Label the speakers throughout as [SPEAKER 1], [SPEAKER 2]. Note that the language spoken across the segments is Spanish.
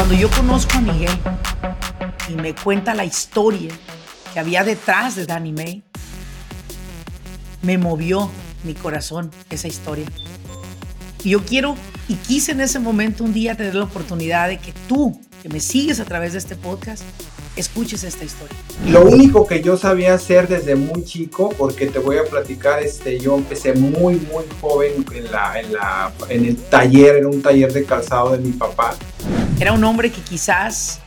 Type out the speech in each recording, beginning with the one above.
[SPEAKER 1] Cuando yo conozco a Miguel y me cuenta la historia que había detrás de Danny May, me movió mi corazón esa historia. Y yo quiero y quise en ese momento un día tener la oportunidad de que tú, que me sigues a través de este podcast, escuches esta historia.
[SPEAKER 2] Lo único que yo sabía hacer desde muy chico, porque te voy a platicar, este, yo empecé muy, muy joven en, la, en, el taller, en un taller de calzado de mi papá.
[SPEAKER 1] Era un hombre que quizás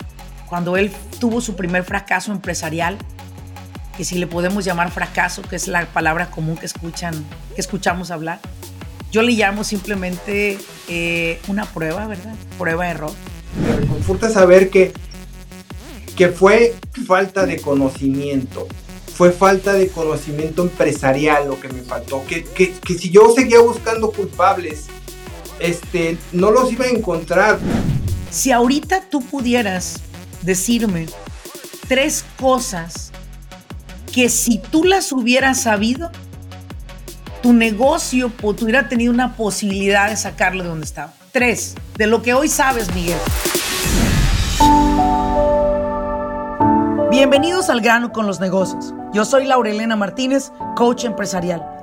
[SPEAKER 1] cuando él tuvo su primer fracaso empresarial, que si le podemos llamar fracaso, que es la palabra común que, escuchan, que escuchamos hablar, yo le llamo simplemente eh, una prueba, ¿verdad? Prueba-error.
[SPEAKER 2] Me reconforta saber que que fue falta de conocimiento. Fue falta de conocimiento empresarial lo que me faltó. Que, que, que si yo seguía buscando culpables, este, no los iba a encontrar.
[SPEAKER 1] Si ahorita tú pudieras decirme tres cosas que si tú las hubieras sabido, tu negocio hubiera tenido una posibilidad de sacarlo de donde estaba. Tres, de lo que hoy sabes, Miguel. Bienvenidos al grano con los negocios. Yo soy Laurelena Martínez, coach empresarial.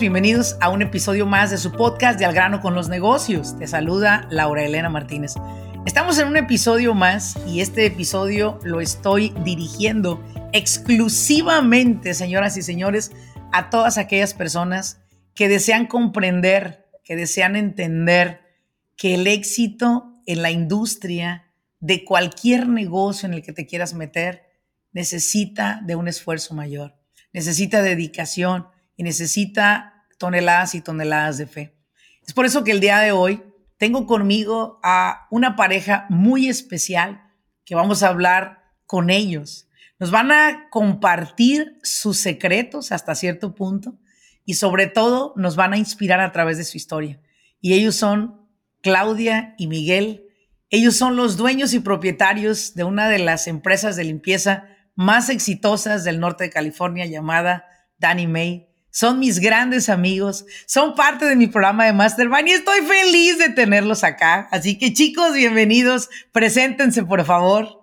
[SPEAKER 1] Bienvenidos a un episodio más de su podcast de Al grano con los negocios. Te saluda Laura Elena Martínez. Estamos en un episodio más y este episodio lo estoy dirigiendo exclusivamente, señoras y señores, a todas aquellas personas que desean comprender, que desean entender que el éxito en la industria de cualquier negocio en el que te quieras meter necesita de un esfuerzo mayor, necesita dedicación, y necesita toneladas y toneladas de fe. Es por eso que el día de hoy tengo conmigo a una pareja muy especial que vamos a hablar con ellos. Nos van a compartir sus secretos hasta cierto punto y sobre todo nos van a inspirar a través de su historia. Y ellos son Claudia y Miguel. Ellos son los dueños y propietarios de una de las empresas de limpieza más exitosas del norte de California llamada Danny May son mis grandes amigos, son parte de mi programa de Mastermind y estoy feliz de tenerlos acá. Así que chicos, bienvenidos, preséntense por favor.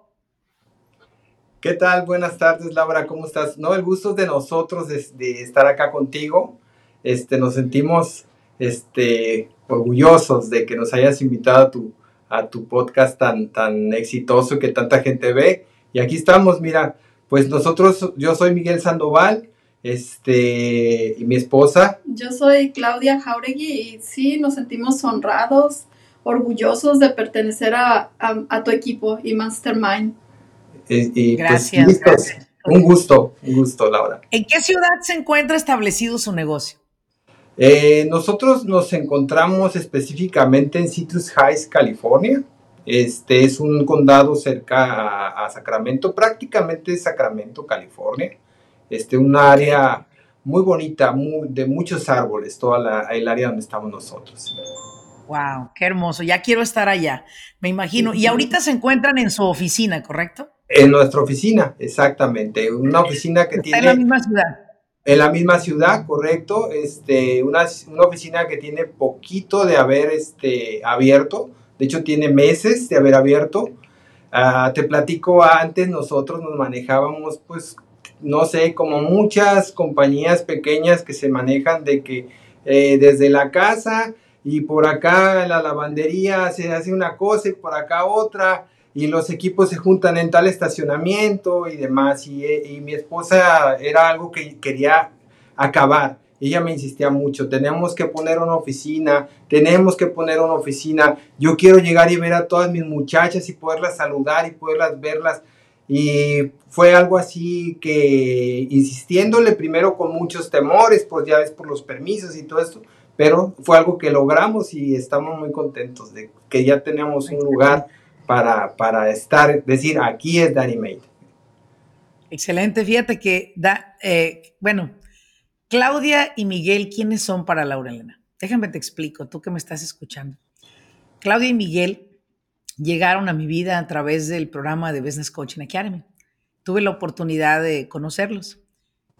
[SPEAKER 2] ¿Qué tal? Buenas tardes, Laura, ¿cómo estás? No, el gusto es de nosotros de, estar acá contigo. Este, nos sentimos este, orgullosos de que nos hayas invitado a tu, a tu podcast tan, tan exitoso que tanta gente ve. Y aquí estamos, mira, pues nosotros, yo soy Miguel Sandoval, este, y mi esposa.
[SPEAKER 3] Yo soy Claudia Jauregui y sí, nos sentimos honrados, orgullosos de pertenecer a, tu equipo y Mastermind.
[SPEAKER 2] Y, pues, gracias, Un gusto, un gusto, Laura.
[SPEAKER 1] ¿En qué ciudad se encuentra establecido su negocio?
[SPEAKER 2] Eh, nosotros nos encontramos específicamente en Citrus Heights, California. Este es un condado cerca a, a Sacramento, prácticamente Sacramento, California este, un área muy bonita, de muchos árboles, toda el área donde estamos nosotros.
[SPEAKER 1] Wow, qué hermoso. Ya quiero estar allá, me imagino. Y ahorita se encuentran en su oficina, ¿correcto?
[SPEAKER 2] En nuestra oficina, exactamente. Una oficina que tiene.
[SPEAKER 1] En la misma ciudad.
[SPEAKER 2] En la misma ciudad, correcto. Este, una, una oficina que tiene poquito de haber este, abierto. De hecho, tiene meses de haber abierto. Ah, te platico antes, nosotros nos manejábamos pues no sé, como muchas compañías pequeñas que se manejan de que eh, desde la casa y por acá la lavandería se hace una cosa y por acá otra y los equipos se juntan en tal estacionamiento y demás y, eh, y mi esposa era algo que quería acabar. Ella me insistía mucho, tenemos que poner una oficina, tenemos que poner una oficina. Yo quiero llegar y ver a todas mis muchachas y poderlas saludar y poderlas verlas y fue algo así que insistiéndole primero con muchos temores, pues ya ves por los permisos y todo esto, pero fue algo que logramos y estamos muy contentos de que ya tenemos un lugar para, para estar, decir, aquí es Danny Made.
[SPEAKER 1] Excelente, fíjate que da, eh, bueno, Claudia y Miguel, ¿quiénes son para Laura Elena? Déjame te explico, tú que me estás escuchando. Claudia y Miguel llegaron a mi vida a través del programa de Business Coaching Academy. Tuve la oportunidad de conocerlos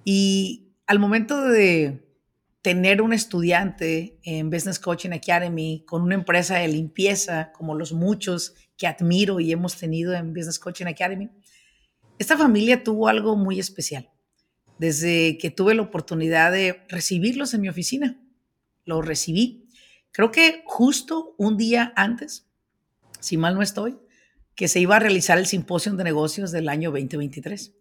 [SPEAKER 1] y al momento de tener un estudiante en Business Coaching Academy con una empresa de limpieza como los muchos que admiro y hemos tenido en Business Coaching Academy, esta familia tuvo algo muy especial. Desde que tuve la oportunidad de recibirlos en mi oficina, los recibí. Creo que justo un día antes, si mal no estoy, que se iba a realizar el simposio de negocios del año 2023.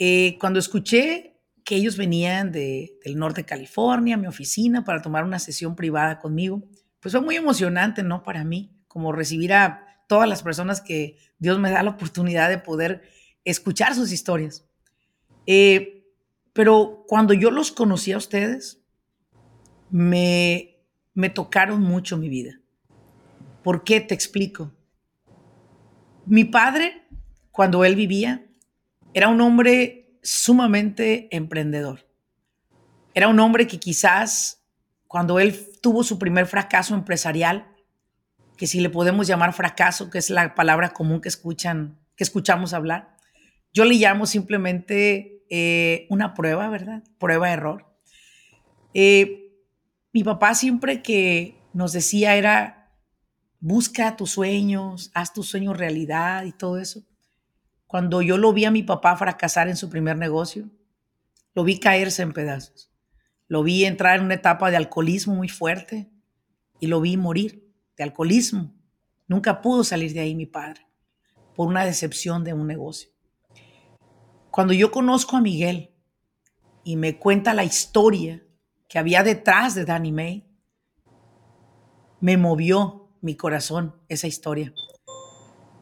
[SPEAKER 1] Eh, cuando escuché que ellos venían de, del norte de California, a mi oficina, para tomar una sesión privada conmigo. Pues fue muy emocionante, ¿no? Para mí, como recibir a todas las personas que Dios me da la oportunidad de poder escuchar sus historias. Eh, pero cuando yo los conocí a ustedes, me, me tocaron mucho mi vida. ¿Por qué? Te explico. Mi padre, cuando él vivía, era un hombre sumamente emprendedor. Era un hombre que quizás cuando él tuvo su primer fracaso empresarial, que si le podemos llamar fracaso, que es la palabra común que escuchan, que escuchamos hablar, yo le llamo simplemente eh, una prueba, ¿verdad? Prueba-error. Eh, mi papá siempre que nos decía era, busca tus sueños, haz tus sueños realidad y todo eso. Cuando yo lo vi a mi papá fracasar en su primer negocio, lo vi caerse en pedazos. Lo vi entrar en una etapa de alcoholismo muy fuerte y lo vi morir de alcoholismo. Nunca pudo salir de ahí mi padre por una decepción de un negocio. Cuando yo conozco a Miguel y me cuenta la historia que había detrás de Danny May, me movió mi corazón esa historia.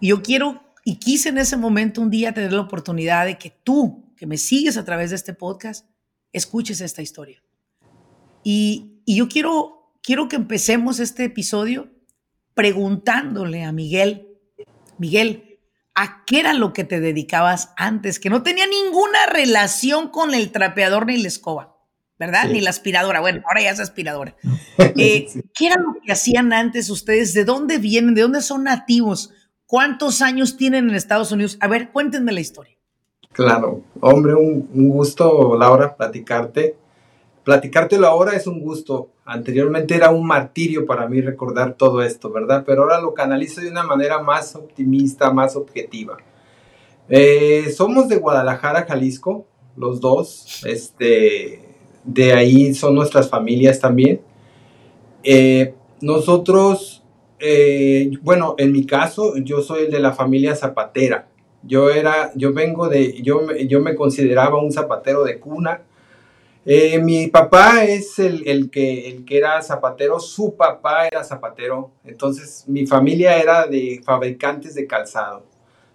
[SPEAKER 1] Y yo quiero y quise en ese momento un día tener la oportunidad de que tú, que me sigues a través de este podcast, escuches esta historia. Y, yo quiero, quiero que empecemos este episodio preguntándole a Miguel, Miguel, ¿a qué era lo que te dedicabas antes? Que no tenía ninguna relación con el trapeador ni la escoba, ¿verdad? Ni la aspiradora. Bueno, ahora ya es aspiradora. Eh, ¿Qué era lo que hacían antes ustedes? ¿De dónde vienen? ¿De dónde son nativos? ¿Cuántos años tienen en Estados Unidos? A ver, cuéntenme la historia.
[SPEAKER 2] Claro, hombre, un, gusto, Laura, platicarte. Platicártelo ahora es un gusto. Anteriormente era un martirio para mí recordar todo esto, ¿verdad? Pero ahora lo canalizo de una manera más optimista, más objetiva. Eh, somos de Guadalajara, Jalisco, los dos. Este, de ahí son nuestras familias también. Eh, nosotros eh, bueno, en mi caso, yo soy de la familia zapatera. Yo era, yo vengo de, yo, yo me consideraba un zapatero de cuna. Eh, mi papá es el, el, que, el que era zapatero, su papá era zapatero. Entonces, mi familia era de fabricantes de calzado.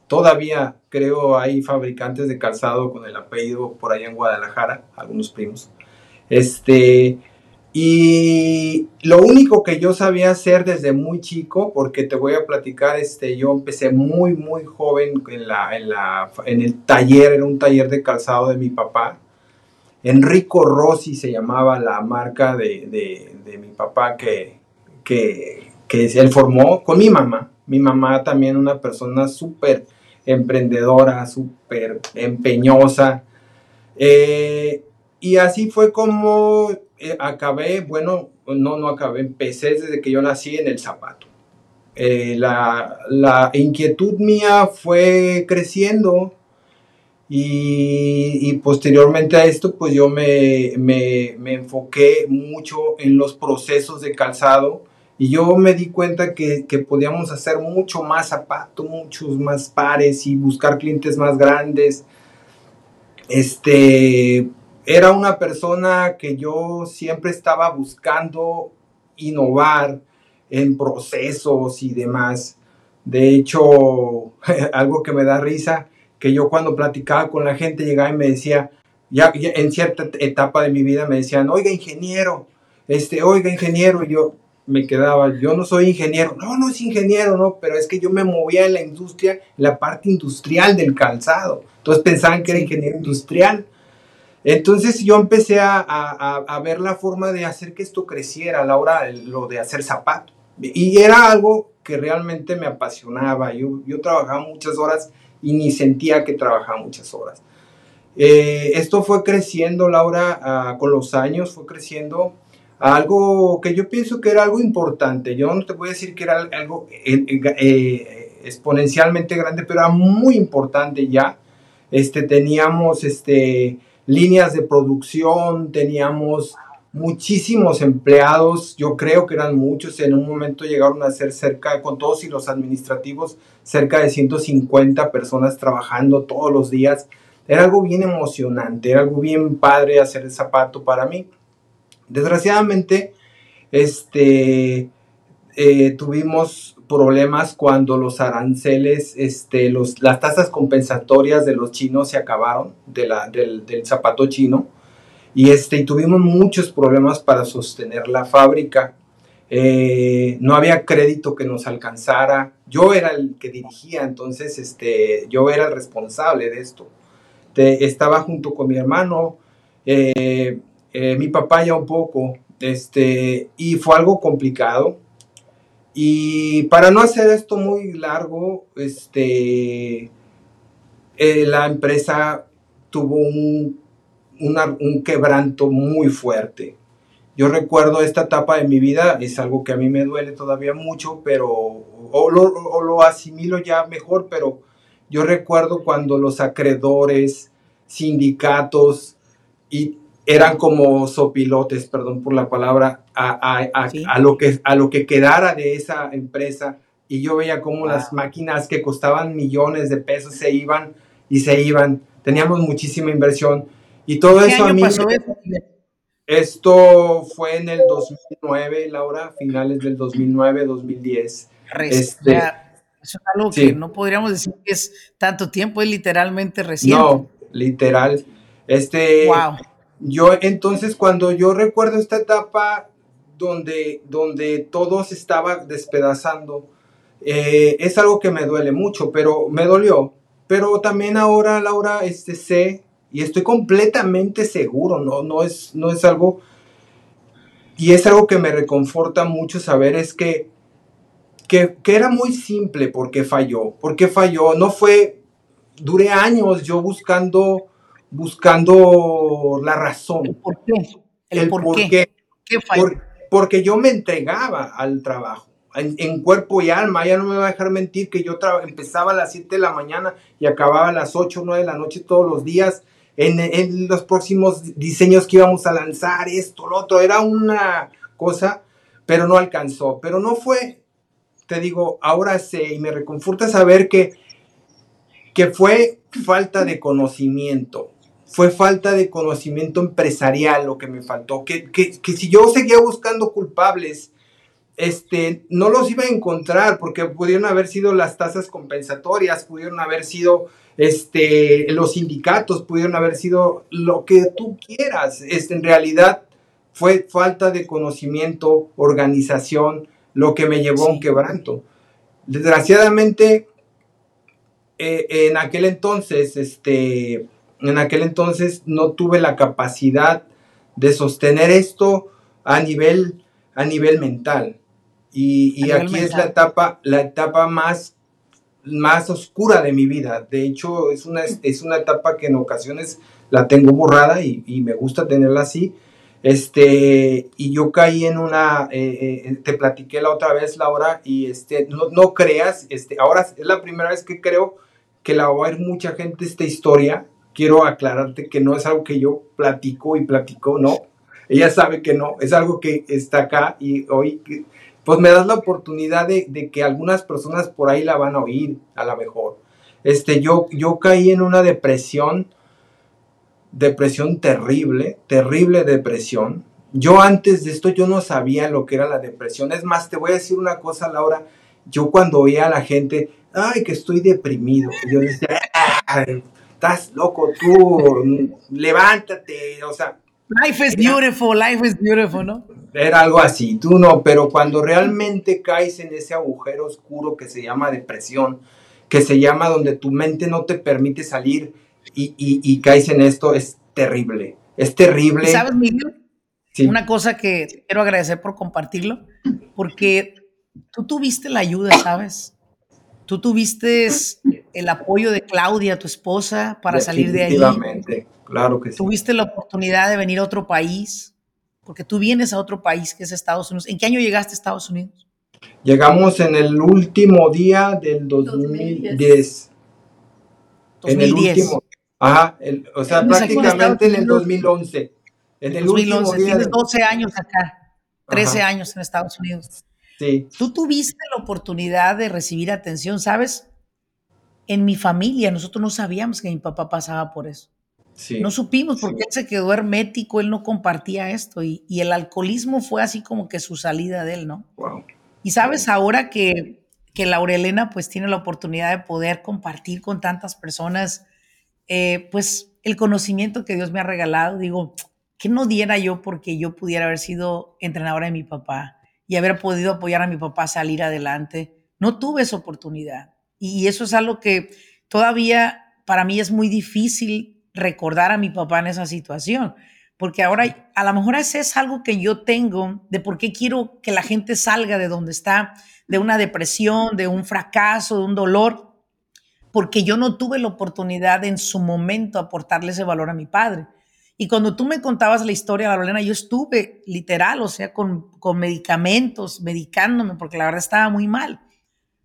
[SPEAKER 2] Todavía creo hay fabricantes de calzado con el apellido por allá en Guadalajara, algunos primos. Este, y lo único que yo sabía hacer desde muy chico, porque te voy a platicar, este, yo empecé muy, muy joven en, la, en, la, en el taller, era un taller de calzado de mi papá. Enrico Rossi se llamaba la marca de, de, de mi papá que, que, que, él formó con mi mamá. Mi mamá también una persona súper emprendedora, súper empeñosa. Eh, y así fue como eh, acabé, bueno, no, no acabé, empecé desde que yo nací en el zapato. Eh, la, inquietud mía fue creciendo y, posteriormente a esto, pues yo me, enfoqué mucho en los procesos de calzado y yo me di cuenta que, que podíamos hacer mucho más zapato, muchos más pares y buscar clientes más grandes. Este, era una persona que yo siempre estaba buscando innovar en procesos y demás. De hecho, algo que me da risa, que yo cuando platicaba con la gente llegaba y me decía, ya, en cierta etapa de mi vida me decían, oiga ingeniero, este, oiga, ingeniero, y yo me quedaba, yo no soy ingeniero, no, no es ingeniero, no, pero es que yo me movía en la industria, en la parte industrial del calzado, entonces pensaban que era ingeniero industrial. Entonces yo empecé a, a, a, ver la forma de hacer que esto creciera a la hora lo de hacer zapato. Y era algo que realmente me apasionaba. Yo, yo trabajaba muchas horas y ni sentía que trabajaba muchas horas. Eh, esto fue creciendo, Laura, uh, con los años, fue creciendo algo que yo pienso que era algo importante. Yo no te voy a decir que era algo eh, eh, exponencialmente grande, pero era muy importante ya. Este, teníamos este, líneas de producción, teníamos muchísimos empleados, yo creo que eran muchos, en un momento llegaron a ser cerca, con todos y los administrativos, cerca de 150 personas trabajando todos los días. Era algo bien emocionante, era algo bien padre hacer el zapato para mí. Desgraciadamente, este, eh, tuvimos problemas cuando los aranceles, este, los, las tasas compensatorias de los chinos se acabaron, de la, del, del zapato chino y, este, y tuvimos muchos problemas para sostener la fábrica. Eh, no había crédito que nos alcanzara. Yo era el que dirigía, entonces este, yo era el responsable de esto. estaba junto con mi hermano, eh, eh, mi papá ya un poco, este, y fue algo complicado. Y para no hacer esto muy largo, este, la empresa tuvo un un quebranto muy fuerte. Yo recuerdo esta etapa de mi vida, es algo que a mí me duele todavía mucho, pero o lo, asimilo ya mejor, pero yo recuerdo cuando los acreedores, sindicatos, y eran como sopilotes, perdón por la palabra, a, a, lo, que, a lo que quedara de esa empresa. Y yo veía cómo las máquinas que costaban millones de pesos se iban y se iban. Teníamos muchísima inversión y todo eso a mí... Esto fue en el 2009, Laura, finales del 2009, 2010.
[SPEAKER 1] Este, eso es algo que no podríamos decir que es tanto tiempo, es literalmente reciente. No,
[SPEAKER 2] literal. Este, wow. Yo entonces cuando yo recuerdo esta etapa donde, donde todo se estaba despedazando, eh, es algo que me duele mucho, pero me dolió. Pero también ahora, Laura, este, sé y estoy completamente seguro, no, no, es, no es algo, y es algo que me reconforta mucho saber, es que, que, era muy simple porque falló, porque falló, no fue, duré años yo buscando, buscando la razón.
[SPEAKER 1] por qué? El, por, qué.
[SPEAKER 2] Porque yo me entregaba al trabajo. En, cuerpo y alma, ya no me va a dejar mentir que yo empezaba a las 7 de la mañana y acababa a las 8 o 9 de la noche todos los días. En, los próximos diseños que íbamos a lanzar, esto, lo otro, era una cosa, pero no alcanzó, pero no fue, te digo, ahora sé y me reconforta saber que, que fue falta de conocimiento, fue falta de conocimiento empresarial lo que me faltó, que, que, que si yo seguía buscando culpables, este, no los iba a encontrar porque pudieron haber sido las tasas compensatorias, pudieron haber sido este, los sindicatos, pudieron haber sido lo que tú quieras. Este, en realidad fue falta de conocimiento, organización, lo que me llevó a un quebranto. Desgraciadamente, eh, en aquel entonces, este, en aquel entonces no tuve la capacidad de sostener esto a nivel, a nivel mental. Y, aquí es la etapa, la etapa más, más oscura de mi vida. De hecho, es una, es una etapa que en ocasiones la tengo borrada y, me gusta tenerla así. Este, y yo caí en una, eh, eh, te platiqué la otra vez, Laura, y este, no, no, creas, este, ahora es la primera vez que creo que la va a ver mucha gente esta historia. Quiero aclararte que no es algo que yo platico y platico, no. Ella sabe que no, es algo que está acá y hoy pues me das la oportunidad de, que algunas personas por ahí la van a oír, a lo mejor. Este, yo, yo caí en una depresión, depresión terrible, terrible depresión. Yo antes de esto yo no sabía lo que era la depresión. Es más, te voy a decir una cosa, Laura. Yo cuando oía a la gente, ay, que estoy deprimido, yo decía, estás loco tú, levántate, o sea,
[SPEAKER 1] Life is beautiful, life is beautiful, ¿no?
[SPEAKER 2] Era algo así, tú no, pero cuando realmente caes en ese agujero oscuro que se llama depresión, que se llama donde tu mente no te permite salir y, y, caes en esto, es terrible, es terrible.
[SPEAKER 1] ¿Sabes, Miguel? Sí. Una cosa que quiero agradecer por compartirlo, porque tú tuviste la ayuda, ¿sabes? Tú tuviste el apoyo de Claudia, tu esposa, para salir de ahí.
[SPEAKER 2] claro que sí.
[SPEAKER 1] Tuviste la oportunidad de venir a otro país, porque tú vienes a otro país que es Estados Unidos. ¿En qué año llegaste a Estados Unidos?
[SPEAKER 2] Llegamos en el último día del 2010. 2010. En el último. Ajá, o sea, prácticamente en el 2011. En el 2011, último
[SPEAKER 1] día tienes 12 años acá, 13 años en Estados Unidos.
[SPEAKER 2] Sí.
[SPEAKER 1] Tú tuviste la oportunidad de recibir atención, ¿sabes? En mi familia, nosotros no sabíamos que mi papá pasaba por eso. No supimos porque él se quedó hermético, él no compartía esto y, el alcoholismo fue así como que su salida de él, ¿no? Y sabes, ahora que, que Laurelena pues tiene la oportunidad de poder compartir con tantas personas, eh, pues el conocimiento que Dios me ha regalado, digo, que no diera yo porque yo pudiera haber sido entrenadora de mi papá y haber podido apoyar a mi papá a salir adelante? No tuve esa oportunidad. Y eso es algo que todavía para mí es muy difícil recordar a mi papá en esa situación, porque ahora a lo mejor ese es algo que yo tengo de por qué quiero que la gente salga de donde está, de una depresión, de un fracaso, de un dolor, porque yo no tuve la oportunidad en su momento aportarle ese valor a mi padre. Y cuando tú me contabas la historia, Lorena, yo estuve literal, o sea, con, con medicamentos, medicándome, porque la verdad estaba muy mal.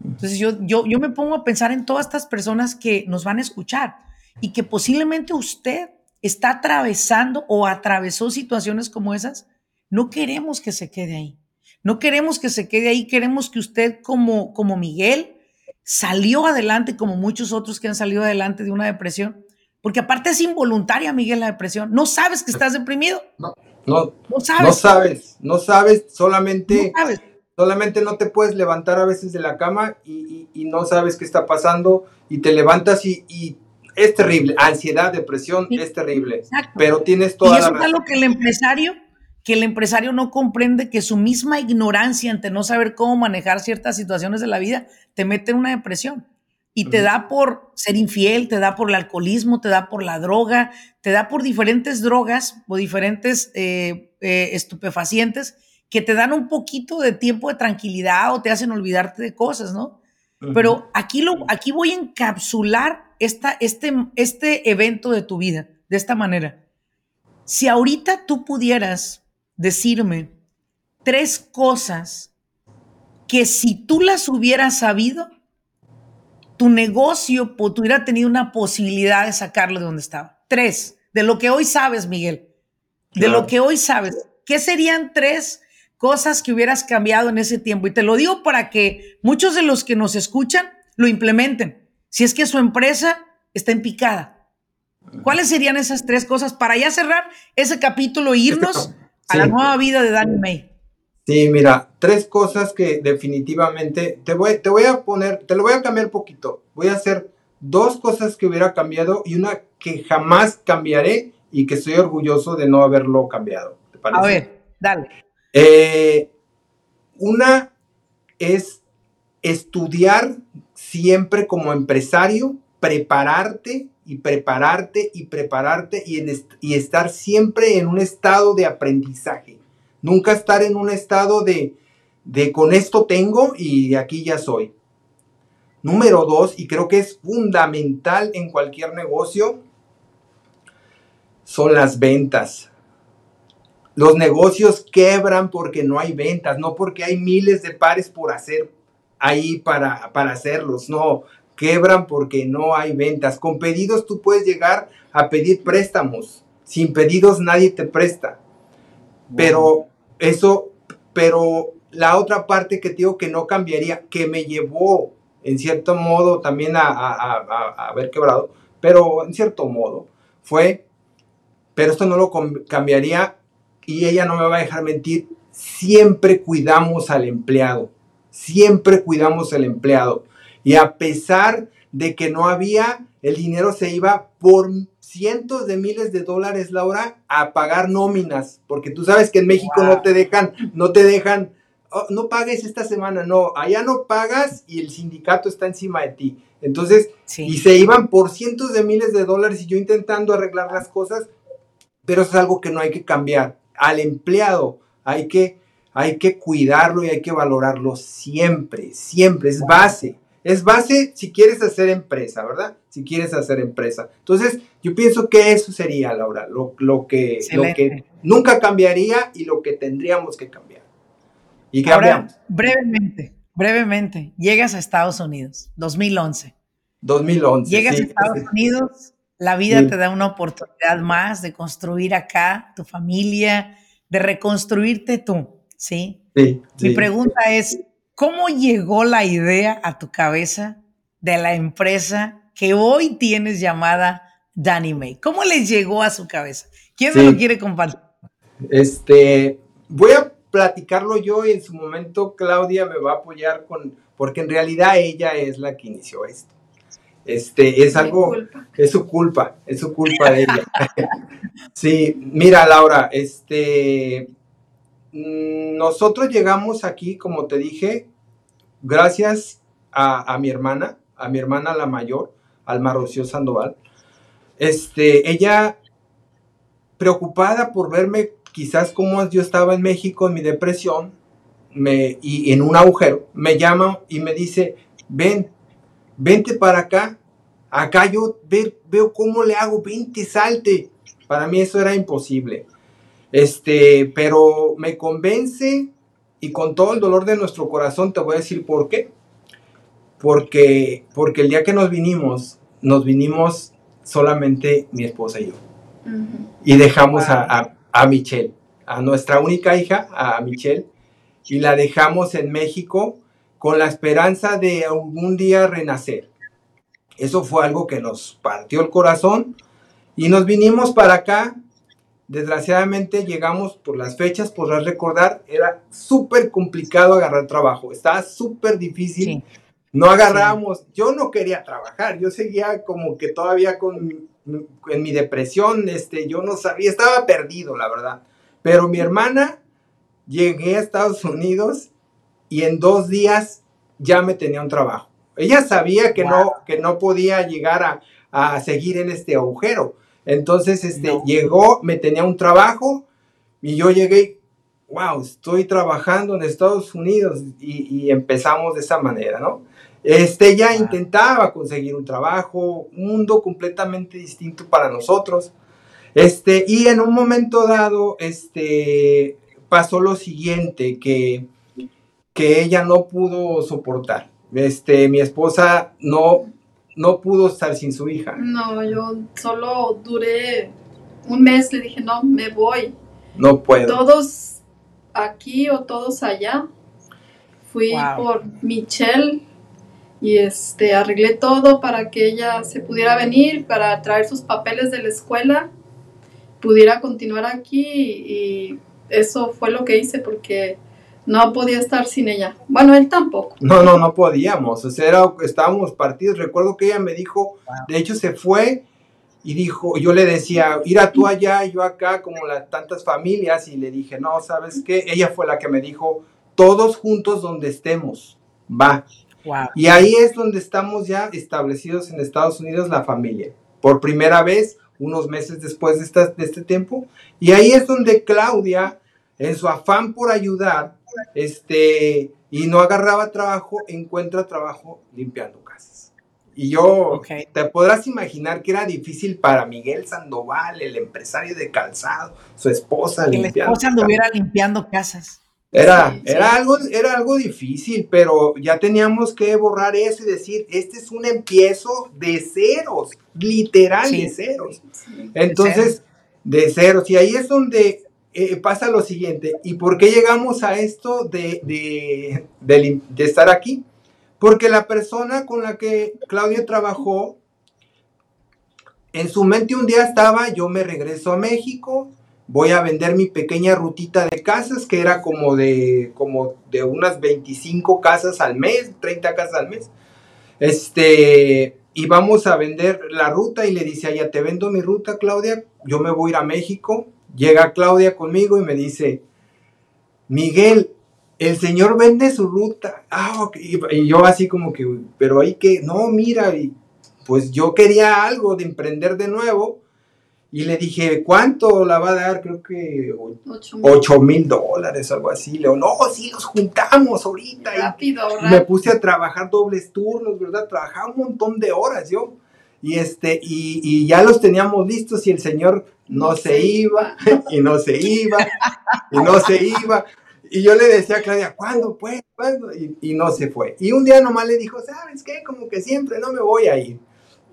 [SPEAKER 1] Entonces yo, yo, yo me pongo a pensar en todas estas personas que nos van a escuchar y que posiblemente usted está atravesando o atravesó situaciones como esas, no queremos que se quede ahí. No queremos que se quede ahí, queremos que usted como, como Miguel salió adelante como muchos otros que han salido adelante de una depresión, porque aparte es involuntaria, Miguel, la depresión. No sabes que estás deprimido.
[SPEAKER 2] No, no, no sabes. No sabes, no sabes, solamente, no sabes. solamente no te puedes levantar a veces de la cama y, no sabes qué está pasando y te levantas y, y es terrible. Ansiedad, depresión, es terrible. Pero tienes toda
[SPEAKER 1] y eso
[SPEAKER 2] la
[SPEAKER 1] es algo que el empresario, que el empresario no comprende que su misma ignorancia ante no saber cómo manejar ciertas situaciones de la vida te mete en una depresión. Y te da por ser infiel, te da por el alcoholismo, te da por la droga, te da por diferentes drogas o diferentes eh, eh, estupefacientes que te dan un poquito de tiempo de tranquilidad o te hacen olvidarte de cosas, ¿no? Pero aquí, lo, aquí voy a encapsular esta, este, este evento de tu vida de esta manera. Si ahorita tú pudieras decirme tres cosas que si tú las hubieras sabido, tu negocio hubiera tenido una posibilidad de sacarlo de donde estaba. Tres, de lo que hoy sabes, Miguel, de lo que hoy sabes. ¿Qué serían tres cosas que hubieras cambiado en ese tiempo? Y te lo digo para que muchos de los que nos escuchan lo implementen si es que su empresa está en picada. ¿Cuáles serían esas tres cosas para ya cerrar ese capítulo e irnos a la nueva vida de Danny May?
[SPEAKER 2] Sí, mira, tres cosas que definitivamente te voy, te voy a poner, te lo voy a cambiar un poquito. Voy a hacer dos cosas que hubiera cambiado y una que jamás cambiaré y que estoy orgulloso de no haberlo cambiado.
[SPEAKER 1] A ver, dale.
[SPEAKER 2] Eh, una es estudiar siempre como empresario, prepararte y prepararte y prepararte y, y estar siempre en un estado de aprendizaje. Nunca estar en un estado de, de con esto tengo y aquí ya soy. Número dos, y creo que es fundamental en cualquier negocio, son las ventas. Los negocios quebran porque no hay ventas, no porque hay miles de pares por hacer ahí para, para hacerlos. No, quebran porque no hay ventas. Con pedidos tú puedes llegar a pedir préstamos. Sin pedidos nadie te presta. Pero eso, pero la otra parte que te digo que no cambiaría, que me llevó en cierto modo también a, a, haber quebrado, pero en cierto modo fue, pero esto no lo cambiaría y ella no me va a dejar mentir, siempre cuidamos al empleado siempre cuidamos al empleado. Y a pesar de que no había, el dinero se iba por cientos de miles de dólares, Laura, a pagar nóminas, porque tú sabes que en México no te dejan, no te dejan, oh, no pagues esta semana, no, allá no pagas y el sindicato está encima de ti. Entonces, y se iban por cientos de miles de dólares y yo intentando arreglar las cosas, pero eso es algo que no hay que cambiar. Al empleado hay que, hay que cuidarlo y hay que valorarlo siempre, siempre, es base. Es base si quieres hacer empresa, ¿verdad? Si quieres hacer empresa. Entonces, yo pienso que eso sería, Laura, lo, que, lo que nunca cambiaría y lo que tendríamos que cambiar.
[SPEAKER 1] Y cambiamos. brevemente, brevemente, llegas a Estados Unidos, 2011.
[SPEAKER 2] 2011.
[SPEAKER 1] Llegas a Estados Unidos, la vida te da una oportunidad más de construir acá tu familia, de reconstruirte tú, ¿sí?
[SPEAKER 2] Sí.
[SPEAKER 1] Mi pregunta es, ¿cómo llegó la idea a tu cabeza de la empresa que hoy tienes llamada Danny May? ¿Cómo le llegó a su cabeza? ¿Quién me lo quiere compartir?
[SPEAKER 2] Este, voy a platicarlo yo y en su momento Claudia me va a apoyar con, porque en realidad ella es la que inició esto. Este, es algo, es su culpa, es su culpa de ella. sí, mira Laura, este, nosotros llegamos aquí, como te dije, gracias a, mi hermana, a mi hermana la mayor, Alma Rocío Sandoval. Este, ella preocupada por verme quizás como yo estaba en México en mi depresión me, y en un agujero, me llama y me dice, ven, vente para acá, acá yo veo cómo le hago, vente, salte. Para mí eso era imposible. Este, pero me convence y con todo el dolor de nuestro corazón te voy a decir por qué. Porque, porque el día que nos vinimos, nos vinimos solamente mi esposa y yo. Y dejamos a, a Michelle, a nuestra única hija, a Michelle, y la dejamos en México con la esperanza de algún día renacer. Eso fue algo que nos partió el corazón y nos vinimos para acá. Desgraciadamente llegamos por las fechas, podrás recordar, era súper complicado agarrar trabajo, estaba súper difícil. No agarramos, yo no quería trabajar, yo seguía como que todavía con en mi depresión, este, yo no sabía, estaba perdido, la verdad. Pero mi hermana, llegué a Estados Unidos y en dos días ya me tenía un trabajo. Ella sabía que, no, que no podía llegar a, a, seguir en este agujero. Entonces, este, llegó, me tenía un trabajo y yo llegué, wow, estoy trabajando en Estados Unidos y, y empezamos de esa manera, ¿no? Este, ella intentaba conseguir un trabajo, un mundo completamente distinto para nosotros. Este, y en un momento dado, este, pasó lo siguiente, que, que ella no pudo soportar. Este, mi esposa no, no pudo estar sin su hija.
[SPEAKER 3] No, yo solo duré un mes, le dije, no, me voy.
[SPEAKER 2] No puedo.
[SPEAKER 3] Todos aquí o todos allá. Fui por Michelle, y este arreglé todo para que ella se pudiera venir, para traer sus papeles de la escuela, pudiera continuar aquí y eso fue lo que hice porque no podía estar sin ella. Bueno, él tampoco.
[SPEAKER 2] No, no, no podíamos. O sea, estábamos partidos. Recuerdo que ella me dijo, de hecho se fue y dijo, yo le decía, ir a tú allá y yo acá, como las tantas familias, y le dije, no, ¿sabes qué? Ella fue la que me dijo, todos juntos donde estemos, va. Y ahí es donde estamos ya establecidos en Estados Unidos la familia. Por primera vez, unos meses después de, de este tiempo. Y ahí es donde Claudia, en su afán por ayudar, este, y no agarraba trabajo, encuentra trabajo limpiando casas. Y yo, te podrás imaginar que era difícil para Miguel Sandoval, el empresario de calzado, su esposa.
[SPEAKER 1] Que la esposa anduviera limpiando casas.
[SPEAKER 2] Era, era, algo, era algo difícil, pero ya teníamos que borrar eso y decir, este es un empiezo de ceros, literal de ceros. Entonces, de ceros. Y ahí es donde eh, pasa lo siguiente. ¿Y por qué llegamos a esto de, de, de estar aquí? Porque la persona con la que Claudia trabajó, en su mente un día estaba, yo me regreso a México, voy a vender mi pequeña rutita de casas, que era como de, como de unas 25 casas al mes, 30 casas al mes. Este, y vamos a vender la ruta y le dice, ya te vendo mi ruta, Claudia, yo me voy a ir a México. Llega Claudia conmigo y me dice, Miguel, el señor vende su ruta. Ah, y, yo así como que, pero hay que, no, mira, y pues yo quería algo de emprender de nuevo. Y le dije, ¿cuánto la va a dar? Creo que 8 mil dólares, algo así. Le digo, no, sí, los juntamos ahorita.
[SPEAKER 3] Rápido,
[SPEAKER 2] y me puse a trabajar dobles turnos, ¿verdad? Trabajaba un montón de horas yo. Y, este, y, y ya los teníamos listos y el señor no, se iba, y no se iba, y no se iba. Y yo le decía a Claudia, ¿cuándo pues? ¿Cuándo? Y, no se fue. Y un día nomás le dijo, ¿sabes qué? Como que siempre no me voy a ir.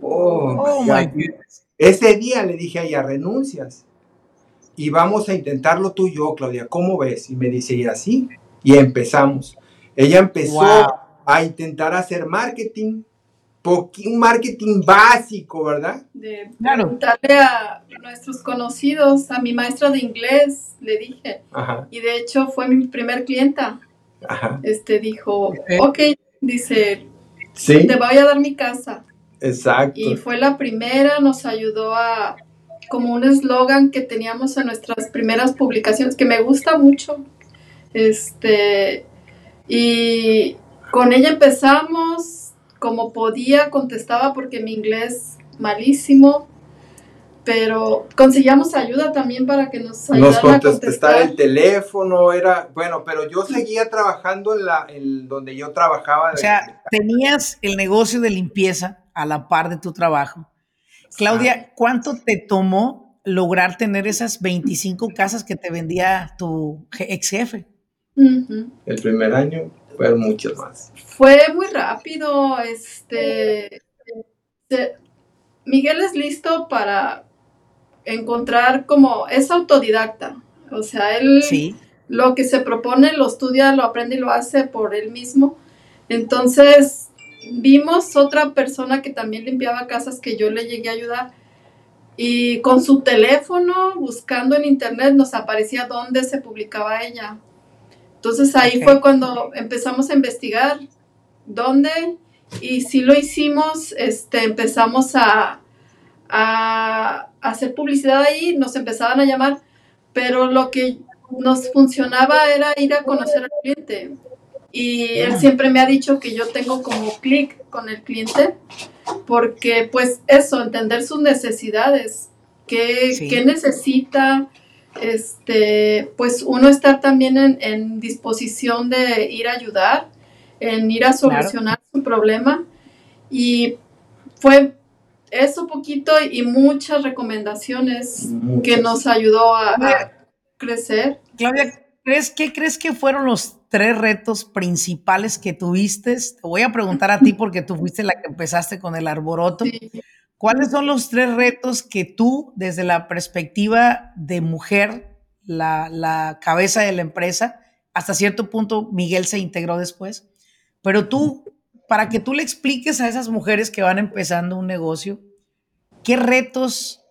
[SPEAKER 2] Oh, oh my goodness. Ese día le dije a ella, renuncias. Y vamos a intentarlo tú y yo, Claudia. ¿Cómo ves? Y me dice, y así. Y empezamos. Ella empezó a intentar hacer marketing, un marketing básico, ¿verdad?
[SPEAKER 3] De preguntarle a nuestros conocidos, a mi maestra de inglés, le dije. Y de hecho fue mi primer clienta. Este dijo, ok, dice, te voy a dar mi casa.
[SPEAKER 2] Exacto.
[SPEAKER 3] Y fue la primera, nos ayudó a, como un eslogan que teníamos en nuestras primeras publicaciones, que me gusta mucho. Este, y con ella empezamos, como podía, contestaba porque mi inglés malísimo, pero conseguíamos ayuda también para que nos
[SPEAKER 2] ayudaran a contestar el teléfono, era, bueno, pero yo seguía trabajando en la, en donde yo trabajaba.
[SPEAKER 1] O sea, tenías el negocio de limpieza a la par de tu trabajo. Claudia, ¿cuánto te tomó lograr tener esas 25 casas que te vendía tu ex jefe?
[SPEAKER 2] El primer año fueron muchos más.
[SPEAKER 3] Fue muy rápido, este, Miguel es listo para encontrar como, es autodidacta, o sea, él lo que se propone lo estudia, lo aprende y lo hace por él mismo. Entonces, vimos otra persona que también limpiaba casas que yo le llegué a ayudar y con su teléfono, buscando en internet, nos aparecía dónde se publicaba ella. Entonces ahí fue cuando empezamos a investigar dónde y si lo hicimos, este, empezamos a, hacer publicidad ahí, nos empezaban a llamar, pero lo que nos funcionaba era ir a conocer al cliente. Y él siempre me ha dicho que yo tengo como clic con el cliente, porque pues eso, entender sus necesidades, qué, necesita, este, pues uno estar también en, disposición de ir a ayudar, en ir a solucionar su problema. Y fue eso poquito y muchas recomendaciones que nos ayudó a, a crecer.
[SPEAKER 1] Claudia, ¿crees, ¿qué crees que fueron los tres retos principales que tuviste? Te voy a preguntar a ti porque tú fuiste la que empezaste con el arboroto. ¿Cuáles son los tres retos que tú, desde la perspectiva de mujer, la, la cabeza de la empresa, hasta cierto punto Miguel se integró después, pero tú, para que tú le expliques a esas mujeres que van empezando un negocio, ¿qué retos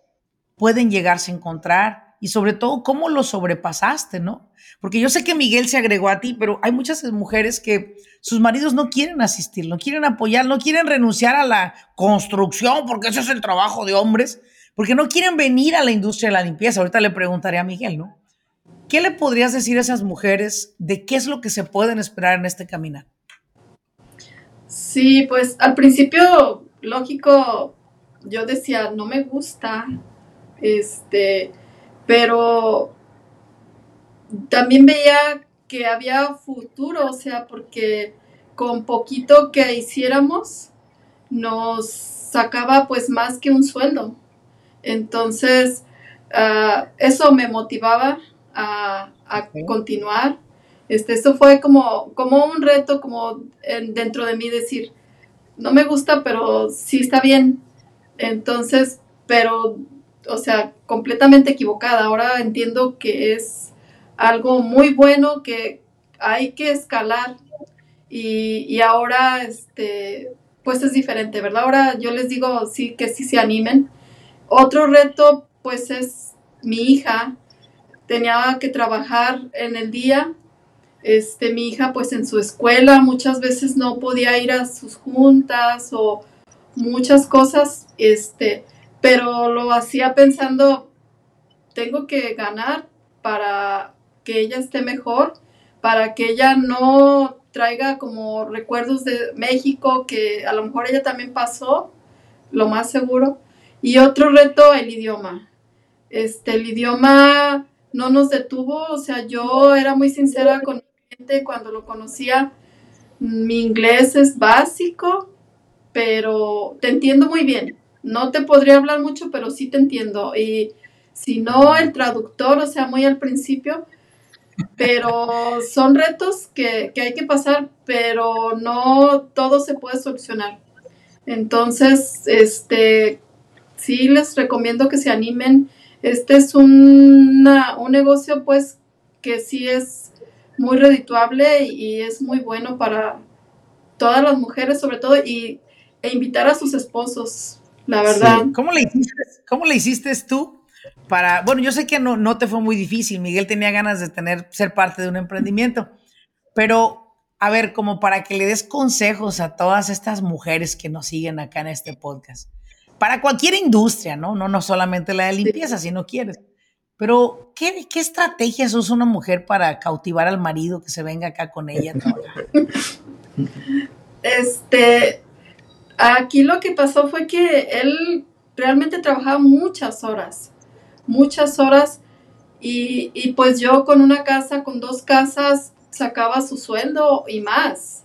[SPEAKER 1] pueden llegarse a encontrar? y sobre todo cómo lo sobrepasaste, ¿no? Porque yo sé que Miguel se agregó a ti, pero hay muchas mujeres que sus maridos no quieren asistir, no quieren apoyar, no quieren renunciar a la construcción, porque ese es el trabajo de hombres, porque no quieren venir a la industria de la limpieza. Ahorita le preguntaré a Miguel, ¿no? ¿Qué le podrías decir a esas mujeres de qué es lo que se pueden esperar en este caminar?
[SPEAKER 3] Sí, pues al principio, lógico, yo decía, no me gusta, este, pero también veía que había futuro, o sea, porque con poquito que hiciéramos nos sacaba pues más que un sueldo. Entonces, ah, eso me motivaba a, continuar. Este, esto fue como, como un reto, como dentro de mí decir, no me gusta, pero sí está bien. Entonces, pero o sea, completamente equivocada. Ahora entiendo que es algo muy bueno que hay que escalar y, ahora, este, pues es diferente, ¿verdad? Ahora yo les digo sí que sí se animen. Otro reto, pues es mi hija. Tenía que trabajar en el día. Este, mi hija, pues en su escuela, muchas veces no podía ir a sus juntas o muchas cosas, este, pero lo hacía pensando, tengo que ganar para que ella esté mejor, para que ella no traiga como recuerdos de México, que a lo mejor ella también pasó, lo más seguro. Y otro reto, el idioma. Este, el idioma no nos detuvo, o sea, yo era muy sincera con cuando lo conocía. Mi inglés es básico, pero te entiendo muy bien. No te podría hablar mucho, pero sí te entiendo. Y si no, el traductor, o sea, muy al principio, pero son retos que, que, hay que pasar, pero no todo se puede solucionar. Entonces, este, sí les recomiendo que se animen. Este es un negocio, pues, que sí es muy redituable y es muy bueno para todas las mujeres, sobre todo, y, e invitar a sus esposos, la verdad.
[SPEAKER 1] ¿Cómo, le hiciste, ¿Cómo le hiciste tú para, bueno, yo sé que no, no te fue muy difícil, Miguel tenía ganas de tener, ser parte de un emprendimiento, pero a ver, como para que le des consejos a todas estas mujeres que nos siguen acá en este podcast, para cualquier industria, ¿no? No, no solamente la de limpieza, si no quieres. Pero, ¿qué, ¿qué estrategias usa una mujer para cautivar al marido que se venga acá con ella
[SPEAKER 3] Este, aquí lo que pasó fue que él realmente trabajaba muchas horas muchas horas y, y, pues yo con una casa, con dos casas, sacaba su sueldo y más.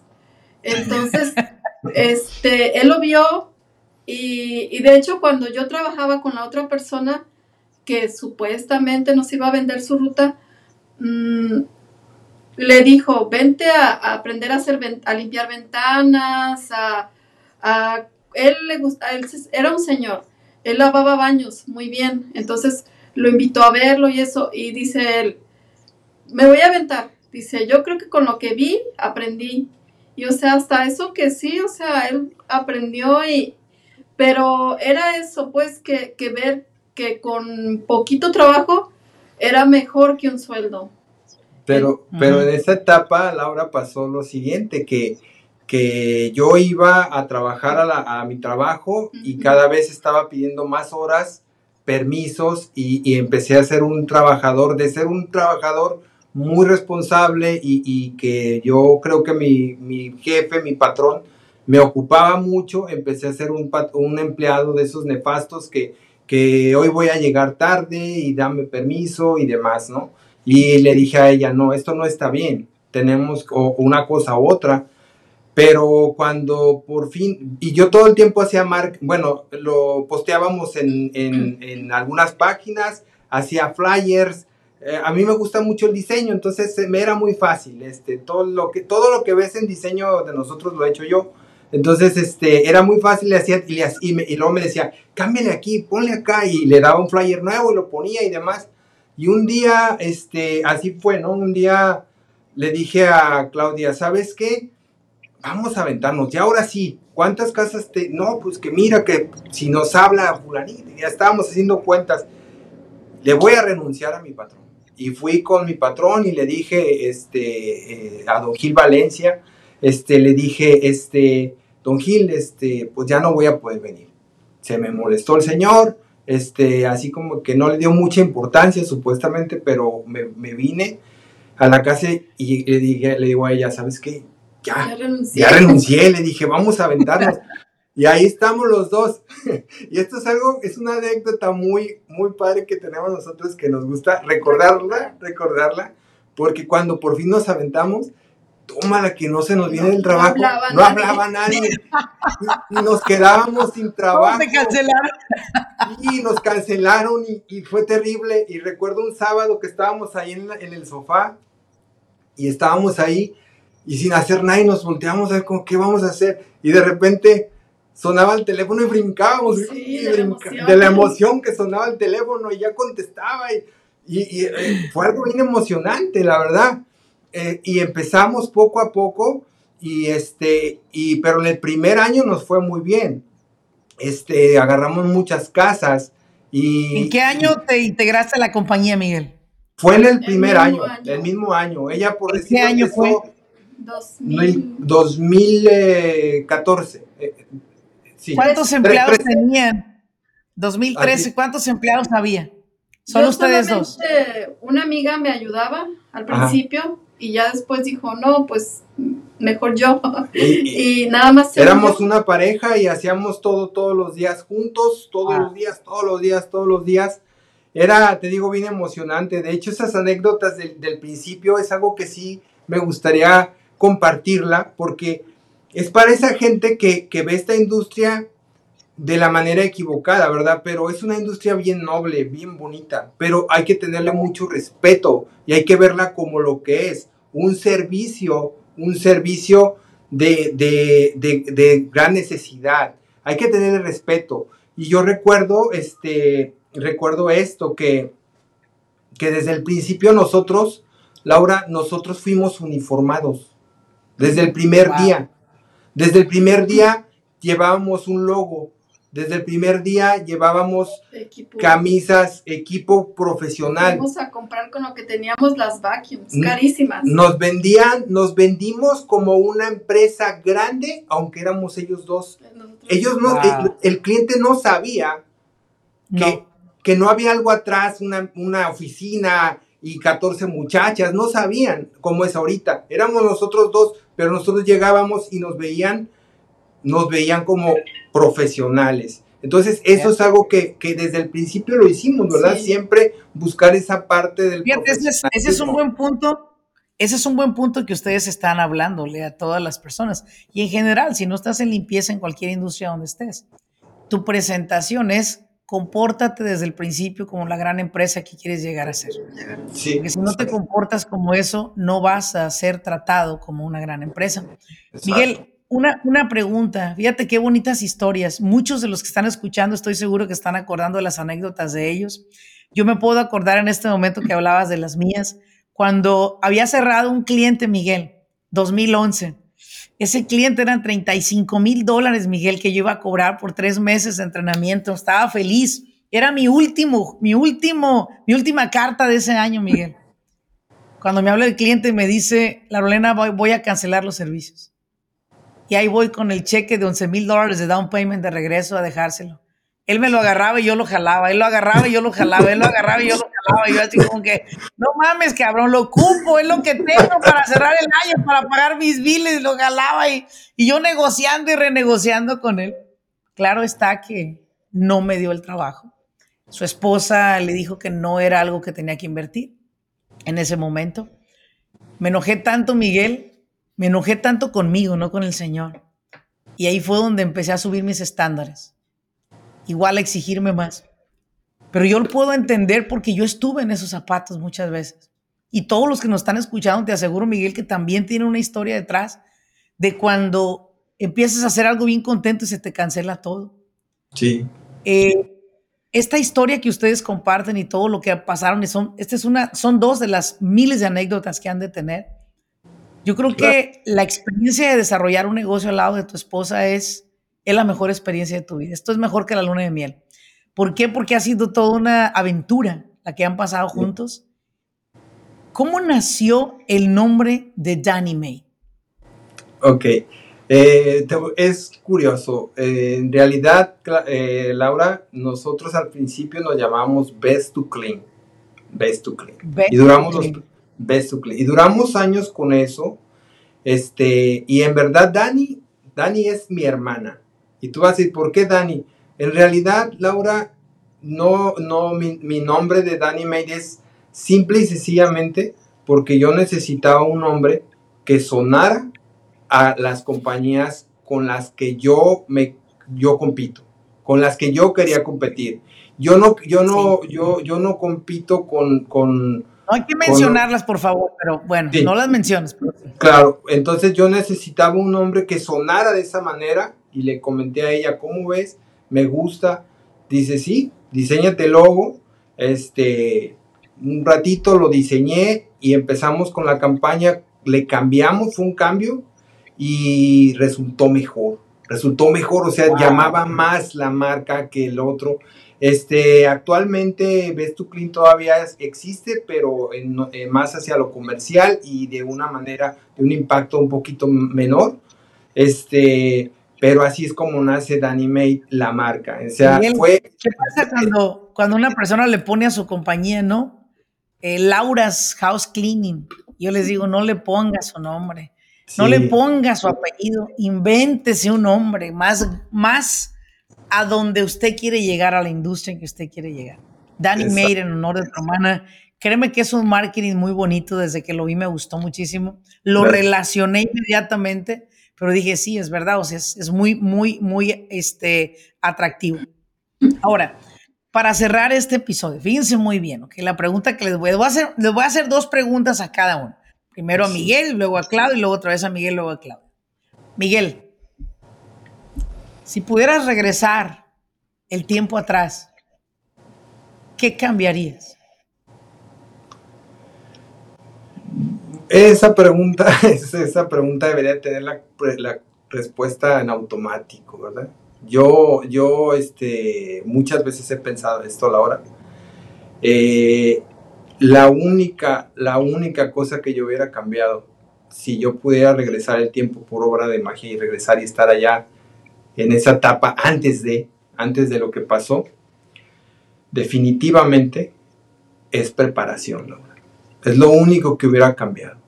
[SPEAKER 3] Entonces, este, él lo vio y, y, de hecho cuando yo trabajaba con la otra persona que supuestamente nos iba a vender su ruta, mmm, le dijo, vente a, aprender a, hacer, a limpiar ventanas, a él le gusta, él era un señor, él lavaba baños muy bien, entonces lo invitó a verlo y eso, y dice él, me voy a aventar, dice, yo creo que con lo que vi, aprendí, y o sea, hasta eso que sí, o sea, él aprendió y, pero era eso, pues, que, que ver que con poquito trabajo era mejor que un sueldo.
[SPEAKER 2] Pero, pero en esa etapa, Laura, pasó lo siguiente, que que yo iba a trabajar a, mi trabajo y cada vez estaba pidiendo más horas, permisos y, empecé a ser un trabajador, de ser un trabajador muy responsable y, que yo creo que mi, jefe, mi patrón, me ocupaba mucho, empecé a ser un, un empleado de esos nefastos que, que hoy voy a llegar tarde y dame permiso y demás, ¿no? Y le dije a ella, no, esto no está bien, tenemos una cosa u otra pero cuando por fin, y yo todo el tiempo hacía mar, bueno, lo posteábamos en, en, algunas páginas, hacía flyers. Eh, a mí me gusta mucho el diseño, entonces me era muy fácil. Este, todo, lo que, todo lo que ves en diseño de nosotros lo he hecho yo. Entonces, este, era muy fácil, le hacía, y, y, y luego me decía, cámbiale aquí, ponle acá, y le daba un flyer nuevo y lo ponía y demás. Y un día, este, así fue, ¿no? Un día le dije a Claudia, ¿sabes qué? vamos a aventarnos, y ahora sí, ¿cuántas casas te.? No, pues que mira que si nos habla Fulanito, ya estábamos haciendo cuentas, le voy a renunciar a mi patrón. Y fui con mi patrón y le dije este, eh, a don Gil Valencia, este, le dije, este, don Gil, este, pues ya no voy a poder venir. Se me molestó el señor, este, así como que no le dio mucha importancia supuestamente, pero me, me vine a la casa y le, dije, le digo a ella, ¿sabes qué? ya, ya renuncié. le dije, vamos a aventarnos. y ahí estamos los dos. y esto es algo, es una anécdota muy, muy padre que tenemos nosotros que nos gusta recordarla, recordarla, porque cuando por fin nos aventamos, tómala que no se nos viene el trabajo, no hablaba, nadie. y, nos quedábamos sin trabajo. cancelaron? y nos cancelaron y, fue terrible. Y recuerdo un sábado que estábamos ahí en, en el sofá y estábamos ahí y sin hacer nada y nos volteamos a ver como qué vamos a hacer y de repente sonaba el teléfono y brincábamos de, la emoción que sonaba el teléfono y ya contestaba y, y, fue algo bien emocionante la verdad eh, y empezamos poco a poco y este y pero en el primer año nos fue muy bien este agarramos muchas casas y
[SPEAKER 1] ¿En qué año te integraste a la compañía Miguel?
[SPEAKER 2] Fue en el primer año, el mismo año. Ella por decir
[SPEAKER 1] ¿Qué año fue?
[SPEAKER 2] 2014. Eh, sí,
[SPEAKER 1] ¿Cuántos empleados tenían? 2013, ¿cuántos empleados había? Solo ustedes dos.
[SPEAKER 3] Una amiga me ayudaba al principio y ya después dijo, no, pues mejor yo. Y, nada más.
[SPEAKER 2] Éramos una pareja y hacíamos todo todos los días juntos, todos los días, todos los días, todos los días. Era, te digo, bien emocionante. De hecho, esas anécdotas del, del principio es algo que sí me gustaría compartirla porque es para esa gente que, que ve esta industria de la manera equivocada, ¿verdad? Pero es una industria bien noble, bien bonita, pero hay que tenerle mucho respeto y hay que verla como lo que es, un servicio, un servicio de, de, gran necesidad. Hay que tenerle respeto. Y yo recuerdo, este, recuerdo esto, que, que desde el principio nosotros, Laura, nosotros fuimos uniformados, desde el primer día. Desde el primer día llevábamos un logo, desde el primer día llevábamos camisas, equipo profesional.
[SPEAKER 3] Vamos a comprar con lo que teníamos las vacuums, carísimas.
[SPEAKER 2] Nos vendían, nos vendimos como una empresa grande, aunque éramos ellos dos. ellos no, el, cliente no sabía que, que, no había algo atrás, una, una oficina y 14 muchachas, no sabían cómo es ahorita. Éramos nosotros dos, pero nosotros llegábamos y nos veían nos veían como profesionales. Entonces, eso es algo que, desde el principio lo hicimos, ¿verdad? Siempre buscar esa parte del
[SPEAKER 1] Fíjate, ese es, ese es un buen punto. Ese es un buen punto que ustedes están hablándole a todas las personas. Y en general, si no estás en limpieza en cualquier industria donde estés, tu presentación es compórtate desde el principio como la gran empresa que quieres llegar a ser. Sí, Porque si no te comportas como eso, no vas a ser tratado como una gran empresa. Miguel, una, una, pregunta, fíjate qué bonitas historias. Muchos de los que están escuchando estoy seguro que están acordando las anécdotas de ellos. Yo me puedo acordar en este momento que hablabas de las mías, cuando había cerrado un cliente, Miguel, 2011. Ese cliente eran 35 mil dólares, Miguel, que yo iba a cobrar por tres meses de entrenamiento. Estaba feliz. Era mi último, mi último, mi última carta de ese año, Miguel. Cuando me habla el cliente me dice, Larolena, voy a cancelar los servicios y ahí voy con el cheque de 11 mil dólares de down payment de regreso a dejárselo. Él me lo agarraba y yo lo jalaba, él lo agarraba y yo lo jalaba, él lo agarraba y yo lo jalaba, y yo así como que, no mames, cabrón, lo ocupo, es lo que tengo para cerrar el año, para pagar mis biles, lo jalaba y, y yo negociando y renegociando con él. Claro está que no me dio el trabajo. Su esposa le dijo que no era algo que tenía que invertir en ese momento. Me enojé tanto, Miguel, me enojé tanto conmigo, no con el Señor. Y ahí fue donde empecé a subir mis estándares. Igual a exigirme más. Pero yo lo puedo entender porque yo estuve en esos zapatos muchas veces. Y todos los que nos están escuchando, te aseguro, Miguel, que también tienen una historia detrás de cuando empiezas a hacer algo bien contento y se te cancela todo.
[SPEAKER 2] Sí.
[SPEAKER 1] Eh, esta historia que ustedes comparten y todo lo que pasaron, son, esta es una, son dos de las miles de anécdotas que han de tener yo creo que la experiencia de desarrollar un negocio al lado de tu esposa es, es la mejor experiencia de tu vida. Esto es mejor que la luna de miel. ¿Por qué? Porque ha sido toda una aventura la que han pasado juntos. ¿Cómo nació el nombre de Danny May?
[SPEAKER 2] Ok, eh, es curioso. Eh, en realidad, eh, Laura, nosotros al principio nos llamábamos Best to Clean. Best to Clean. y duramos los y duramos años con eso. Este, y en verdad, Dani, Dani es mi hermana. Y tú vas a decir, ¿por qué Dani? En realidad, Laura, no, no, mi, nombre de Dani May es simple y sencillamente porque yo necesitaba un nombre que sonara a las compañías con las que yo me yo compito, con las que yo quería competir. Yo no, yo no, yo, yo no compito con, con
[SPEAKER 1] no hay que mencionarlas, por favor, pero bueno, no las menciones.
[SPEAKER 2] Claro, entonces yo necesitaba un nombre que sonara de esa manera y le comenté a ella, ¿cómo ves? Me gusta. Dice, sí, diseñate el logo. Este, un ratito lo diseñé y empezamos con la campaña. Le cambiamos, fue un cambio y resultó mejor. Resultó mejor, o sea, llamaba más la marca que el otro. Este, actualmente Best to Clean todavía existe, pero en, eh, más hacia lo comercial y de una manera, de un impacto un poquito menor. Este, pero así es como nace Danny Made, la marca. O sea, fue...
[SPEAKER 1] ¿Qué pasa cuando, cuando una persona le pone a su compañía, no? Eh, Laura's House Cleaning. Yo les digo, no le ponga su nombre, no le ponga su apellido, invéntese un nombre más, más a donde usted quiere llegar, a la industria en que usted quiere llegar. Danny Made en honor de hermana. Créeme que es un marketing muy bonito, desde que lo vi me gustó muchísimo. Lo relacioné inmediatamente pero dije, sí, es verdad, o sea, es, muy, muy, muy este, atractivo. Ahora, para cerrar este episodio, fíjense muy bien, ¿ok? La pregunta que les voy, a hacer, les voy a hacer dos preguntas a cada uno. Primero a Miguel, luego a Claudio y luego otra vez a Miguel, luego a Claudio. Miguel, si pudieras regresar el tiempo atrás, ¿qué cambiarías?
[SPEAKER 2] Esa pregunta, esa pregunta debería tener la, pues, la respuesta en automático, ¿verdad? Yo, yo, este, muchas veces he pensado esto a la hora. Eh, la única, la única cosa que yo hubiera cambiado, si yo pudiera regresar el tiempo por obra de magia y regresar y estar allá en esa etapa antes de, antes de lo que pasó, definitivamente es preparación, Laura. Es lo único que hubiera cambiado.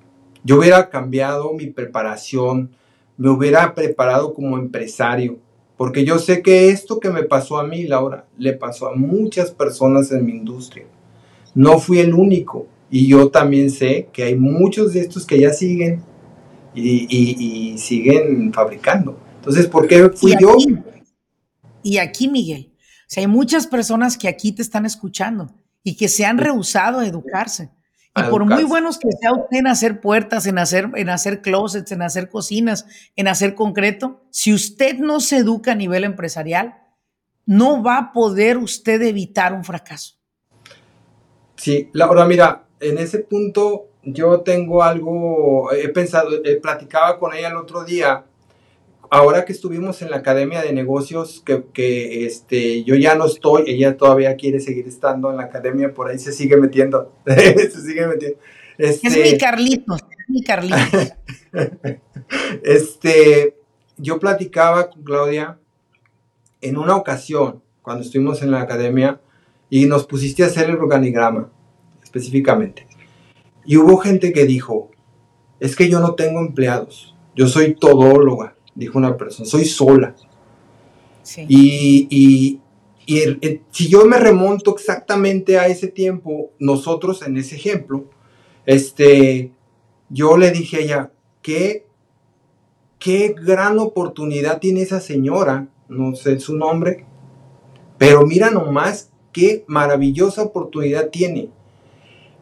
[SPEAKER 2] Yo hubiera cambiado mi preparación, me hubiera preparado como empresario, porque yo sé que esto que me pasó a mí, Laura, le pasó a muchas personas en mi industria. No fui el único. Y yo también sé que hay muchos de estos que ya siguen y, siguen fabricando. Entonces, ¿por qué fui yo?
[SPEAKER 1] Y aquí, Miguel, o hay muchas personas que aquí te están escuchando y que se han rehusado a educarse y por muy buenos que sea usted en hacer puertas, en hacer, en hacer closets, en hacer cocinas, en hacer concreto, si usted no se educa a nivel empresarial, no va a poder usted evitar un fracaso.
[SPEAKER 2] Sí, Laura, mira, en ese punto yo tengo algo, he pensado, he platicaba con ella el otro día ahora que estuvimos en la Academia de Negocios, que, este, yo ya no estoy, ella todavía quiere seguir estando en la Academia, por ahí se sigue metiendo, se sigue metiendo.
[SPEAKER 1] es mi este, Carlitos, es mi Carlitos.
[SPEAKER 2] este, yo platicaba con Claudia en una ocasión, cuando estuvimos en la Academia, y nos pusiste a hacer el organigrama, específicamente. Y hubo gente que dijo, es que yo no tengo empleados, yo soy todóloga dijo una persona, soy sola. Y, y, si yo me remonto exactamente a ese tiempo, nosotros en ese ejemplo, este, yo le dije a ella, ¿qué, qué gran oportunidad tiene esa señora, no sé su nombre, pero mira nomás qué maravillosa oportunidad tiene.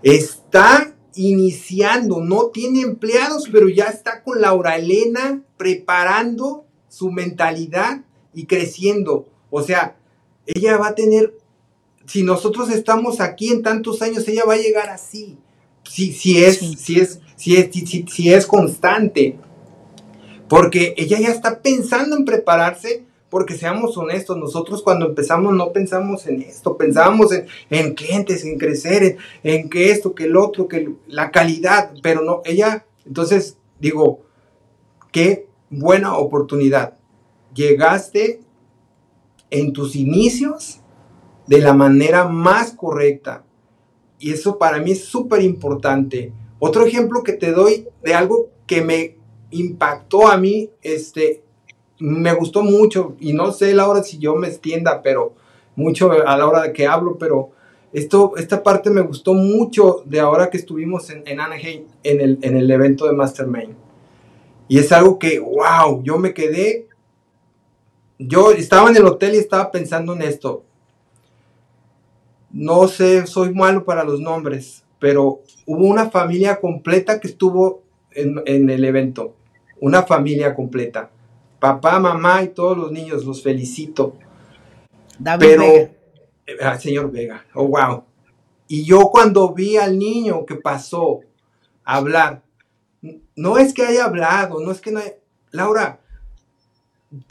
[SPEAKER 2] Está iniciando, no tiene empleados, pero ya está con Laura Elena preparando su mentalidad y creciendo. O sea, ella va a tener, si nosotros estamos aquí en tantos años, ella va a llegar así. Si, si es, si es, si es, si, si es constante. Porque ella ya está pensando en prepararse porque seamos honestos, nosotros cuando empezamos no pensamos en esto, pensábamos en, clientes, en crecer, en, que esto, que el otro, que la calidad, pero no, ella, entonces digo, qué buena oportunidad. Llegaste en tus inicios de la manera más correcta. Y eso para mí es súper importante. Otro ejemplo que te doy de algo que me impactó a mí, este, me gustó mucho y no sé la hora si yo me extienda, pero mucho a la hora de que hablo, pero esto, esta parte me gustó mucho de ahora que estuvimos en, en Anaheim en el, en el evento de Mastermind. Y es algo que, wow, yo me quedé, yo estaba en el hotel y estaba pensando en esto. No sé, soy malo para los nombres, pero hubo una familia completa que estuvo en, en el evento. Una familia completa papá, mamá y todos los niños, los felicito. David Pero, Vega. Ah, señor Vega, oh, wow. Y yo cuando vi al niño que pasó a hablar, no es que haya hablado, no es que no haya... Laura,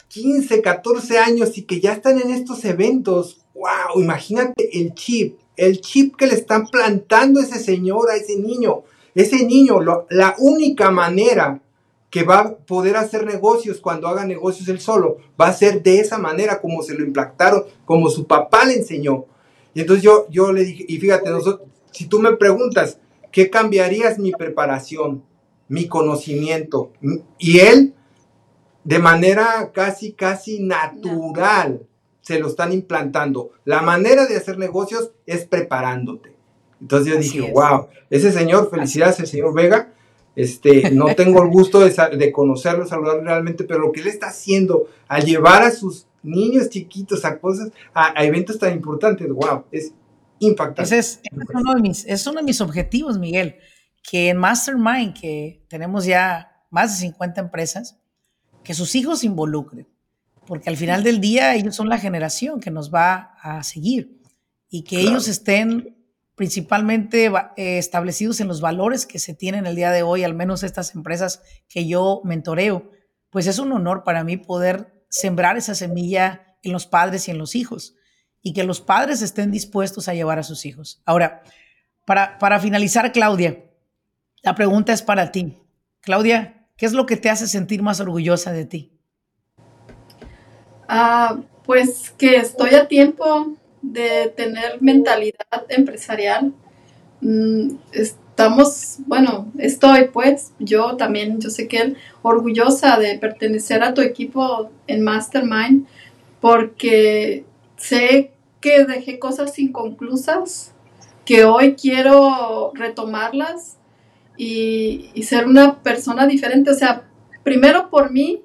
[SPEAKER 2] 15, 14 años y que ya están en estos eventos, wow, imagínate el chip, el chip que le están plantando ese señor a ese niño. Ese niño, la única manera que va a poder hacer negocios cuando haga negocios él solo. Va a ser de esa manera como se lo implantaron, como su papá le enseñó. Y entonces yo, yo le dije, y fíjate, nosotros, si tú me preguntas, ¿qué cambiarías mi preparación, mi conocimiento? Y él, de manera casi, casi natural, se lo están implantando. La manera de hacer negocios es preparándote. Entonces yo dije, wow, ese señor, felicidades, el señor Vega, este, no tengo el gusto de, conocerlo, saludarlo realmente, pero lo que él está haciendo al llevar a sus niños chiquitos a cosas, a, eventos tan importantes, wow, es impactante.
[SPEAKER 1] es, uno de mis, es uno de mis objetivos, Miguel, que en Mastermind, que tenemos ya más de 50 empresas, que sus hijos se involucren, porque al final del día ellos son la generación que nos va a seguir y que ellos estén principalmente eh, establecidos en los valores que se tienen el día de hoy, al menos estas empresas que yo mentoreo, pues es un honor para mí poder sembrar esa semilla en los padres y en los hijos y que los padres estén dispuestos a llevar a sus hijos. Ahora, para, para finalizar, Claudia, la pregunta es para ti. Claudia, ¿qué es lo que te hace sentir más orgullosa de ti?
[SPEAKER 3] Ah, pues que estoy a tiempo de tener mentalidad empresarial. Mm, estamos, bueno, estoy pues, yo también, yo sé que él, orgullosa de pertenecer a tu equipo en Mastermind, porque sé que dejé cosas inconclusas, que hoy quiero retomarlas y, y ser una persona diferente. O sea, primero por mí,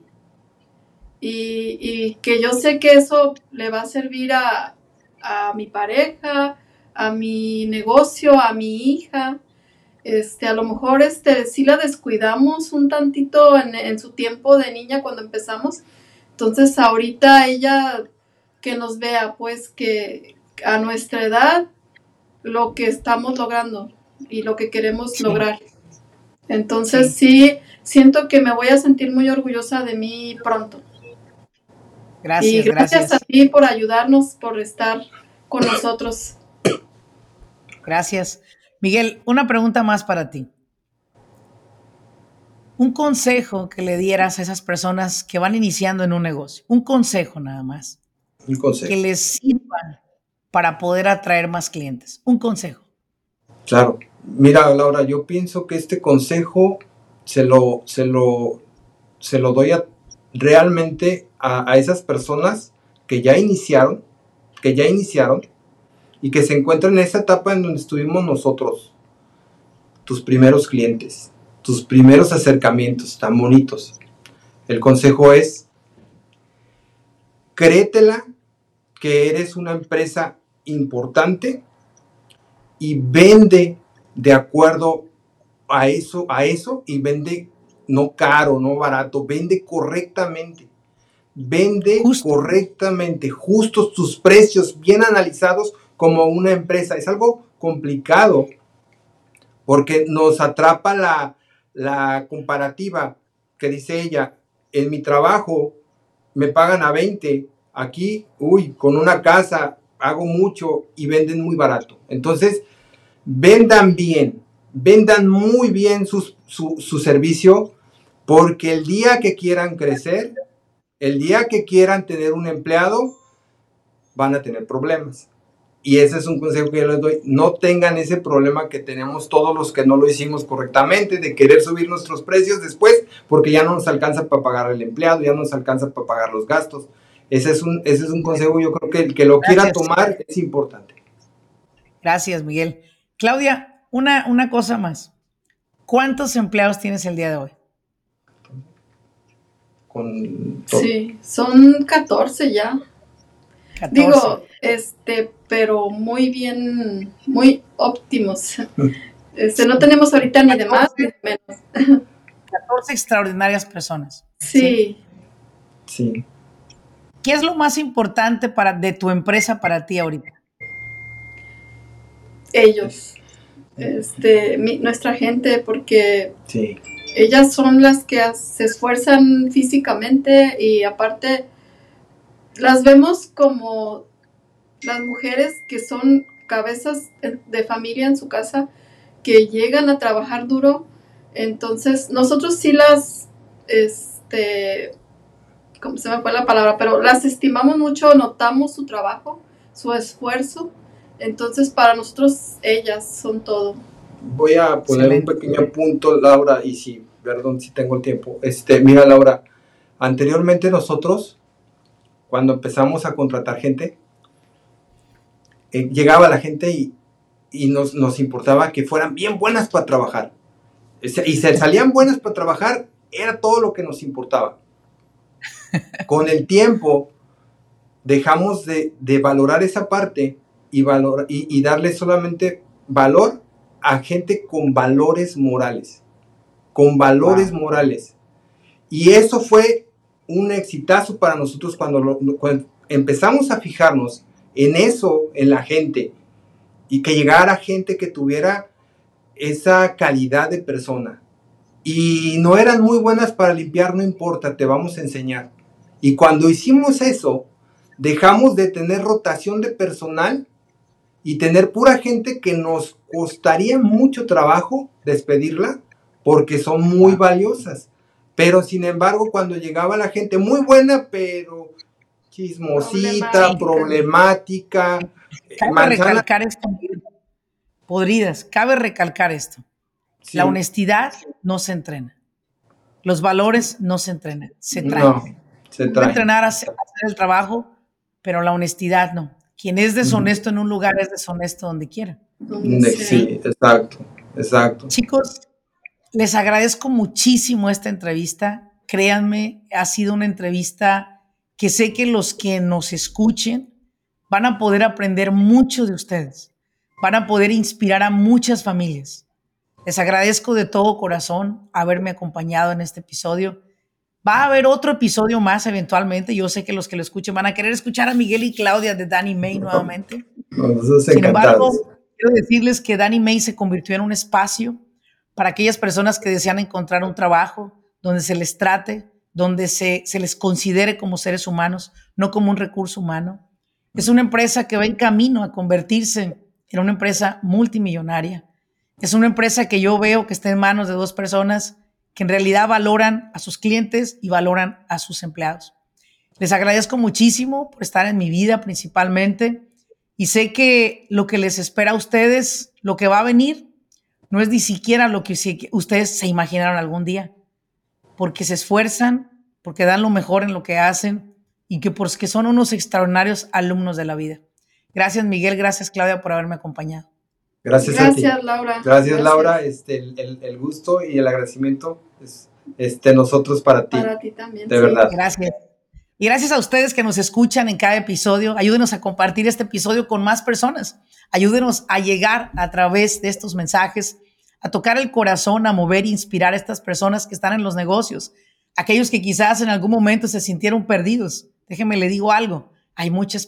[SPEAKER 3] y, y, que yo sé que eso le va a servir a, a mi pareja, a mi negocio, a mi hija. Este, a lo mejor este, sí la descuidamos un tantito en, su tiempo de niña cuando empezamos. Entonces ahorita ella que nos vea, pues que a nuestra edad lo que estamos logrando y lo que queremos lograr. Entonces sí. siento que me voy a sentir muy orgullosa de mí pronto. Gracias, y gracias, a ti por ayudarnos, por estar con nosotros.
[SPEAKER 1] Gracias. Miguel, una pregunta más para ti. Un consejo que le dieras a esas personas que van iniciando en un negocio. Un consejo nada más. Un consejo. Que les sirva para poder atraer más clientes. Un consejo.
[SPEAKER 2] Claro. Mira, Laura, yo pienso que este consejo se lo, se lo, se lo doy a realmente a, esas personas que ya iniciaron, que ya iniciaron y que se encuentran en esa etapa en donde estuvimos nosotros, tus primeros clientes, tus primeros acercamientos tan bonitos. El consejo es, créetela que eres una empresa importante y vende de acuerdo a eso, a eso y vende no caro, no barato, vende correctamente. Vende correctamente, justos tus precios, bien analizados como una empresa. Es algo complicado porque nos atrapa la, la comparativa que dice ella, en mi trabajo me pagan a 20, aquí, uy, con una casa hago mucho y venden muy barato. Entonces, vendan bien, vendan muy bien su, su, servicio porque el día que quieran crecer, el día que quieran tener un empleado, van a tener problemas. Y ese es un consejo que yo les doy. No tengan ese problema que tenemos todos los que no lo hicimos correctamente, de querer subir nuestros precios después, porque ya no nos alcanza para pagar el empleado, ya no nos alcanza para pagar los gastos. Ese es un, ese es un consejo, yo creo que el que lo quiera tomar es importante.
[SPEAKER 1] Gracias, Miguel. Claudia, una, una cosa más. ¿Cuántos empleados tienes el día de hoy?
[SPEAKER 3] Sí, son 14 ya. Digo, este, pero muy bien, muy óptimos. Este, no tenemos ahorita ni de más ni de menos.
[SPEAKER 1] 14 extraordinarias personas.
[SPEAKER 3] Sí.
[SPEAKER 2] Sí.
[SPEAKER 1] ¿Qué es lo más importante para, de tu empresa para ti ahorita?
[SPEAKER 3] Ellos. Este, nuestra gente, porque sí ellas son las que se esfuerzan físicamente y aparte las vemos como las mujeres que son cabezas de familia en su casa, que llegan a trabajar duro. Entonces nosotros sí las, este, ¿cómo se me fue la palabra? Pero las estimamos mucho, notamos su trabajo, su esfuerzo. Entonces, para nosotros, ellas son todo.
[SPEAKER 2] Voy a poner un pequeño punto, Laura, y si, perdón si tengo el tiempo. Este, mira, Laura, anteriormente nosotros, cuando empezamos a contratar gente, eh, llegaba la gente y, y nos, nos, importaba que fueran bien buenas para trabajar. Y se salían buenas para trabajar, era todo lo que nos importaba. Con el tiempo dejamos de, de valorar esa parte y, valor, y, y, darle solamente valor a gente con valores morales. Con valores wow. morales. Y eso fue un exitazo para nosotros cuando, lo, cuando empezamos a fijarnos en eso, en la gente, y que llegara gente que tuviera esa calidad de persona. Y no eran muy buenas para limpiar, no importa, te vamos a enseñar. Y cuando hicimos eso, dejamos de tener rotación de personal y tener pura gente que nos costaría mucho trabajo despedirla porque son muy valiosas. Pero sin embargo, cuando llegaba la gente muy buena, pero chismosita, problemática,
[SPEAKER 1] cabe manzana. recalcar esto. Podridas, cabe recalcar esto. Sí. La honestidad no se entrena. Los valores no se entrenan, se traen. No, se traen. entrenar a hacer, a hacer el trabajo, pero la honestidad no. Quien es deshonesto en un lugar es deshonesto donde quiera.
[SPEAKER 2] Sí, exacto, exacto.
[SPEAKER 1] Chicos, les agradezco muchísimo esta entrevista. Créanme, ha sido una entrevista que sé que los que nos escuchen van a poder aprender mucho de ustedes. Van a poder inspirar a muchas familias. Les agradezco de todo corazón haberme acompañado en este episodio. Va a haber otro episodio más eventualmente. Yo sé que los que lo escuchen van a querer escuchar a Miguel y Claudia de Danny May nuevamente. Sin embargo, quiero decirles que Danny May se convirtió en un espacio para aquellas personas que desean encontrar un trabajo donde se les trate, donde se, se les considere como seres humanos, no como un recurso humano. Es una empresa que va en camino a convertirse en una empresa multimillonaria. Es una empresa que yo veo que está en manos de dos personas que en realidad valoran a sus clientes y valoran a sus empleados. Les agradezco muchísimo por estar en mi vida principalmente y sé que lo que les espera a ustedes, lo que va a venir, no es ni siquiera lo que ustedes se imaginaron algún día, porque se esfuerzan, porque dan lo mejor en lo que hacen y que porque son unos extraordinarios alumnos de la vida. Gracias Miguel, gracias Claudia por haberme acompañado.
[SPEAKER 2] Gracias,
[SPEAKER 3] Gracias
[SPEAKER 2] a ti.
[SPEAKER 3] Laura.
[SPEAKER 2] Gracias, Gracias, Laura. Este, el, el, gusto y el agradecimiento es este, nosotros para ti.
[SPEAKER 3] Para ti también.
[SPEAKER 2] De sí. verdad.
[SPEAKER 1] Gracias. Y gracias a ustedes que nos escuchan en cada episodio. Ayúdenos a compartir este episodio con más personas. Ayúdenos a llegar a través de estos mensajes, a tocar el corazón, a mover e inspirar a estas personas que están en los negocios. Aquellos que quizás en algún momento se sintieron perdidos. Déjenme le digo algo. Hay muchas